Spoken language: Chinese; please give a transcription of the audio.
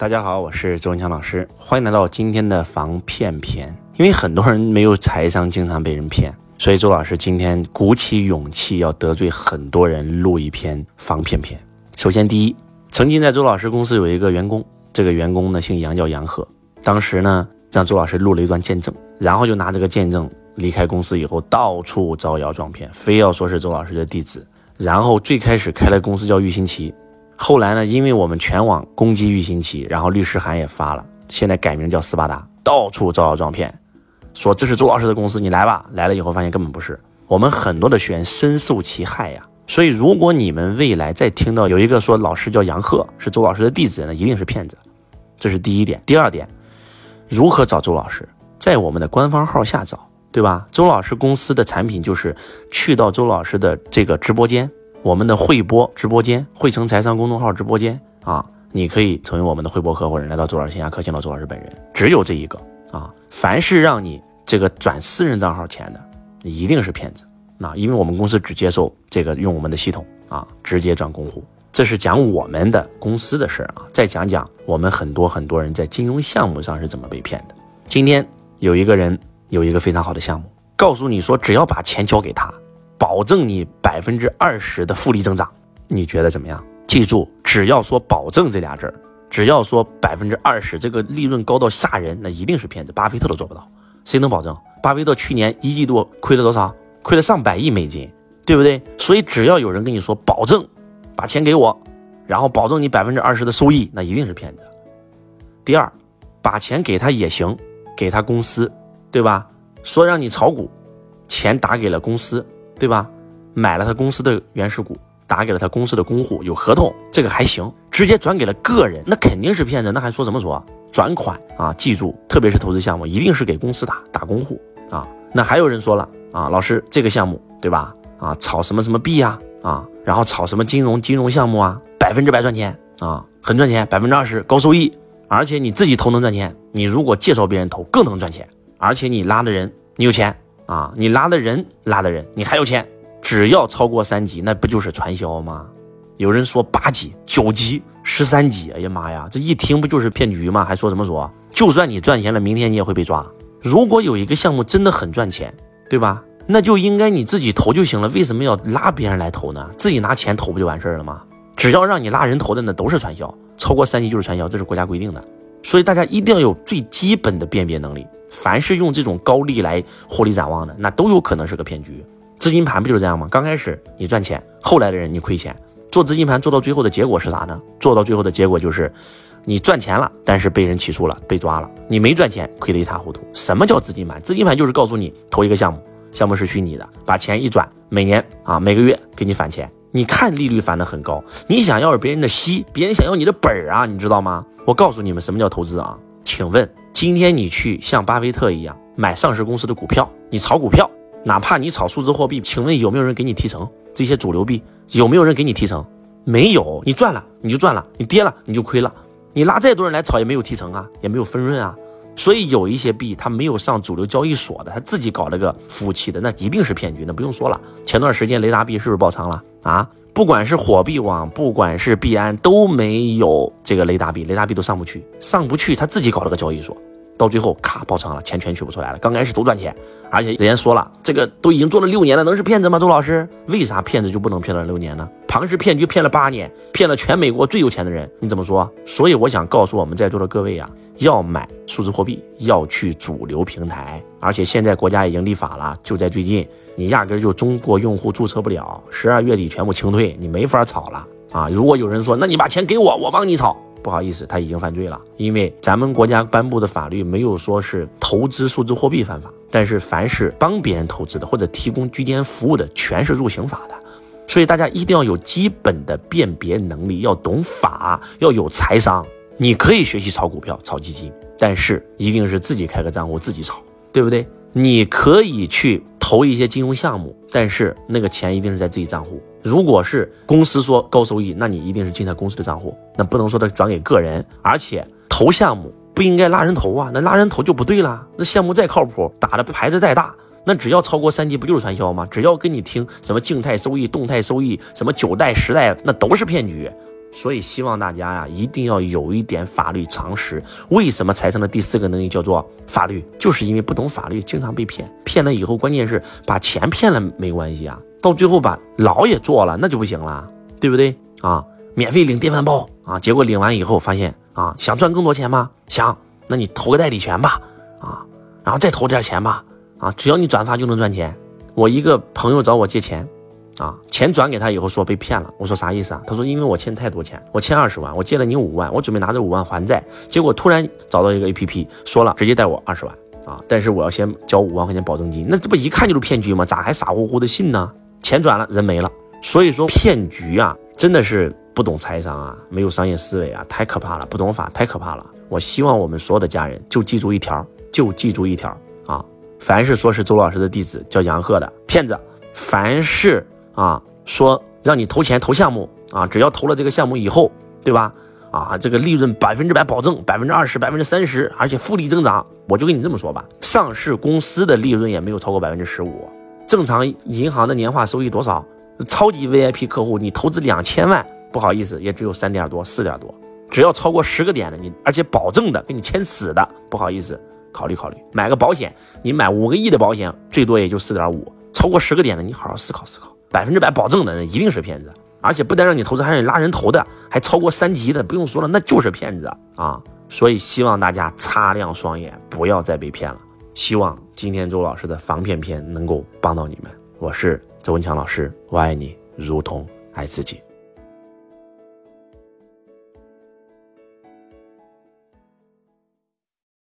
大家好，我是周文强老师，欢迎来到今天的防骗篇。因为很多人没有财商，经常被人骗，所以周老师今天鼓起勇气要得罪很多人，录一篇防骗篇。首先，第一，曾经在周老师公司有一个员工，这个员工呢姓杨，叫杨贺。当时呢让周老师录了一段见证，然后就拿这个见证离开公司以后，到处招摇撞骗，非要说是周老师的弟子。然后最开始开了公司叫玉新奇。后来呢？因为我们全网攻击玉新奇，然后律师函也发了，现在改名叫斯巴达，到处招摇撞骗，说这是周老师的公司，你来吧。来了以后发现根本不是，我们很多的学员深受其害呀。所以如果你们未来再听到有一个说老师叫杨贺，是周老师的弟子，那一定是骗子。这是第一点。第二点，如何找周老师？在我们的官方号下找，对吧？周老师公司的产品就是去到周老师的这个直播间。我们的汇播直播间，汇成财商公众号直播间啊，你可以成为我们的汇播合伙人，来到周老师线下课，见到周老师本人，只有这一个啊。凡是让你这个转私人账号钱的，一定是骗子。那因为我们公司只接受这个用我们的系统啊，直接转公户。这是讲我们的公司的事儿啊。再讲讲我们很多很多人在金融项目上是怎么被骗的。今天有一个人有一个非常好的项目，告诉你说只要把钱交给他。保证你百分之二十的复利增长，你觉得怎么样？记住，只要说保证这俩字儿，只要说百分之二十，这个利润高到吓人，那一定是骗子。巴菲特都做不到，谁能保证？巴菲特去年一季度亏了多少？亏了上百亿美金，对不对？所以只要有人跟你说保证把钱给我，然后保证你百分之二十的收益，那一定是骗子。第二，把钱给他也行，给他公司，对吧？说让你炒股，钱打给了公司。对吧？买了他公司的原始股，打给了他公司的公户，有合同，这个还行。直接转给了个人，那肯定是骗子。那还说什么说？转款啊！记住，特别是投资项目，一定是给公司打打公户啊。那还有人说了啊，老师这个项目对吧？啊，炒什么什么币呀？啊，然后炒什么金融金融项目啊？百分之百赚钱啊，很赚钱，百分之二十高收益，而且你自己投能赚钱，你如果介绍别人投更能赚钱，而且你拉的人你有钱。啊，你拉的人拉的人，你还有钱，只要超过三级，那不就是传销吗？有人说八级、九级、十三级，哎呀妈呀，这一听不就是骗局吗？还说什么说？就算你赚钱了，明天你也会被抓。如果有一个项目真的很赚钱，对吧？那就应该你自己投就行了，为什么要拉别人来投呢？自己拿钱投不就完事儿了吗？只要让你拉人投的，那都是传销，超过三级就是传销，这是国家规定的。所以大家一定要有最基本的辨别能力。凡是用这种高利来获利展望的，那都有可能是个骗局。资金盘不就是这样吗？刚开始你赚钱，后来的人你亏钱。做资金盘做到最后的结果是啥呢？做到最后的结果就是，你赚钱了，但是被人起诉了，被抓了；你没赚钱，亏得一塌糊涂。什么叫资金盘？资金盘就是告诉你投一个项目，项目是虚拟的，把钱一转，每年啊每个月给你返钱。你看利率返的很高，你想要别人的息，别人想要你的本儿啊，你知道吗？我告诉你们什么叫投资啊？请问，今天你去像巴菲特一样买上市公司的股票，你炒股票，哪怕你炒数字货币，请问有没有人给你提成？这些主流币有没有人给你提成？没有，你赚了你就赚了，你跌了你就亏了。你拉再多人来炒也没有提成啊，也没有分润啊。所以有一些币它没有上主流交易所的，他自己搞了个服务器的，那一定是骗局。那不用说了，前段时间雷达币是不是爆仓了啊？不管是火币网，不管是币安，都没有这个雷达币，雷达币都上不去，上不去，他自己搞了个交易所，到最后咔爆仓了，钱全取不出来了。刚开始都赚钱，而且人家说了，这个都已经做了六年了，能是骗子吗？周老师，为啥骗子就不能骗了六年呢？庞氏骗局骗了八年，骗了全美国最有钱的人，你怎么说？所以我想告诉我们在座的各位呀，要买数字货币，要去主流平台，而且现在国家已经立法了，就在最近。你压根就中国用户注册不了，十二月底全部清退，你没法炒了啊！如果有人说，那你把钱给我，我帮你炒，不好意思，他已经犯罪了，因为咱们国家颁布的法律没有说是投资数字货币犯法，但是凡是帮别人投资的或者提供居间服务的，全是入刑法的。所以大家一定要有基本的辨别能力，要懂法，要有财商。你可以学习炒股票、炒基金，但是一定是自己开个账户自己炒，对不对？你可以去。投一些金融项目，但是那个钱一定是在自己账户。如果是公司说高收益，那你一定是进他公司的账户，那不能说他转给个人。而且投项目不应该拉人头啊，那拉人头就不对了。那项目再靠谱，打的牌子再大，那只要超过三级，不就是传销吗？只要跟你听什么静态收益、动态收益，什么九代十代，那都是骗局。所以希望大家呀，一定要有一点法律常识。为什么财商的第四个能力叫做法律？就是因为不懂法律，经常被骗。骗了以后，关键是把钱骗了没关系啊，到最后把牢也坐了，那就不行了，对不对啊？免费领电饭煲啊，结果领完以后发现啊，想赚更多钱吗？想，那你投个代理权吧，啊，然后再投点钱吧，啊，只要你转发就能赚钱。我一个朋友找我借钱。啊，钱转给他以后说被骗了，我说啥意思啊？他说因为我欠太多钱，我欠二十万，我借了你五万，我准备拿这五万还债，结果突然找到一个 A P P，说了直接贷我二十万啊，但是我要先交五万块钱保证金，那这不一看就是骗局吗？咋还傻乎乎的信呢？钱转了，人没了。所以说骗局啊，真的是不懂财商啊，没有商业思维啊，太可怕了，不懂法太可怕了。我希望我们所有的家人就记住一条，就记住一条啊，凡是说是周老师的弟子叫杨鹤的骗子，凡是。啊，说让你投钱投项目啊，只要投了这个项目以后，对吧？啊，这个利润百分之百保证，百分之二十、百分之三十，而且复利增长。我就跟你这么说吧，上市公司的利润也没有超过百分之十五。正常银行的年化收益多少？超级 VIP 客户，你投资两千万，不好意思，也只有三点多、四点多。只要超过十个点的，你而且保证的，给你签死的，不好意思，考虑考虑买个保险。你买五个亿的保险，最多也就四点五。超过十个点的，你好好思考思考。百分之百保证的，那一定是骗子，而且不但让你投资，还让你拉人头的，还超过三级的，不用说了，那就是骗子啊！所以希望大家擦亮双眼，不要再被骗了。希望今天周老师的防骗篇能够帮到你们。我是周文强老师，我爱你如同爱自己。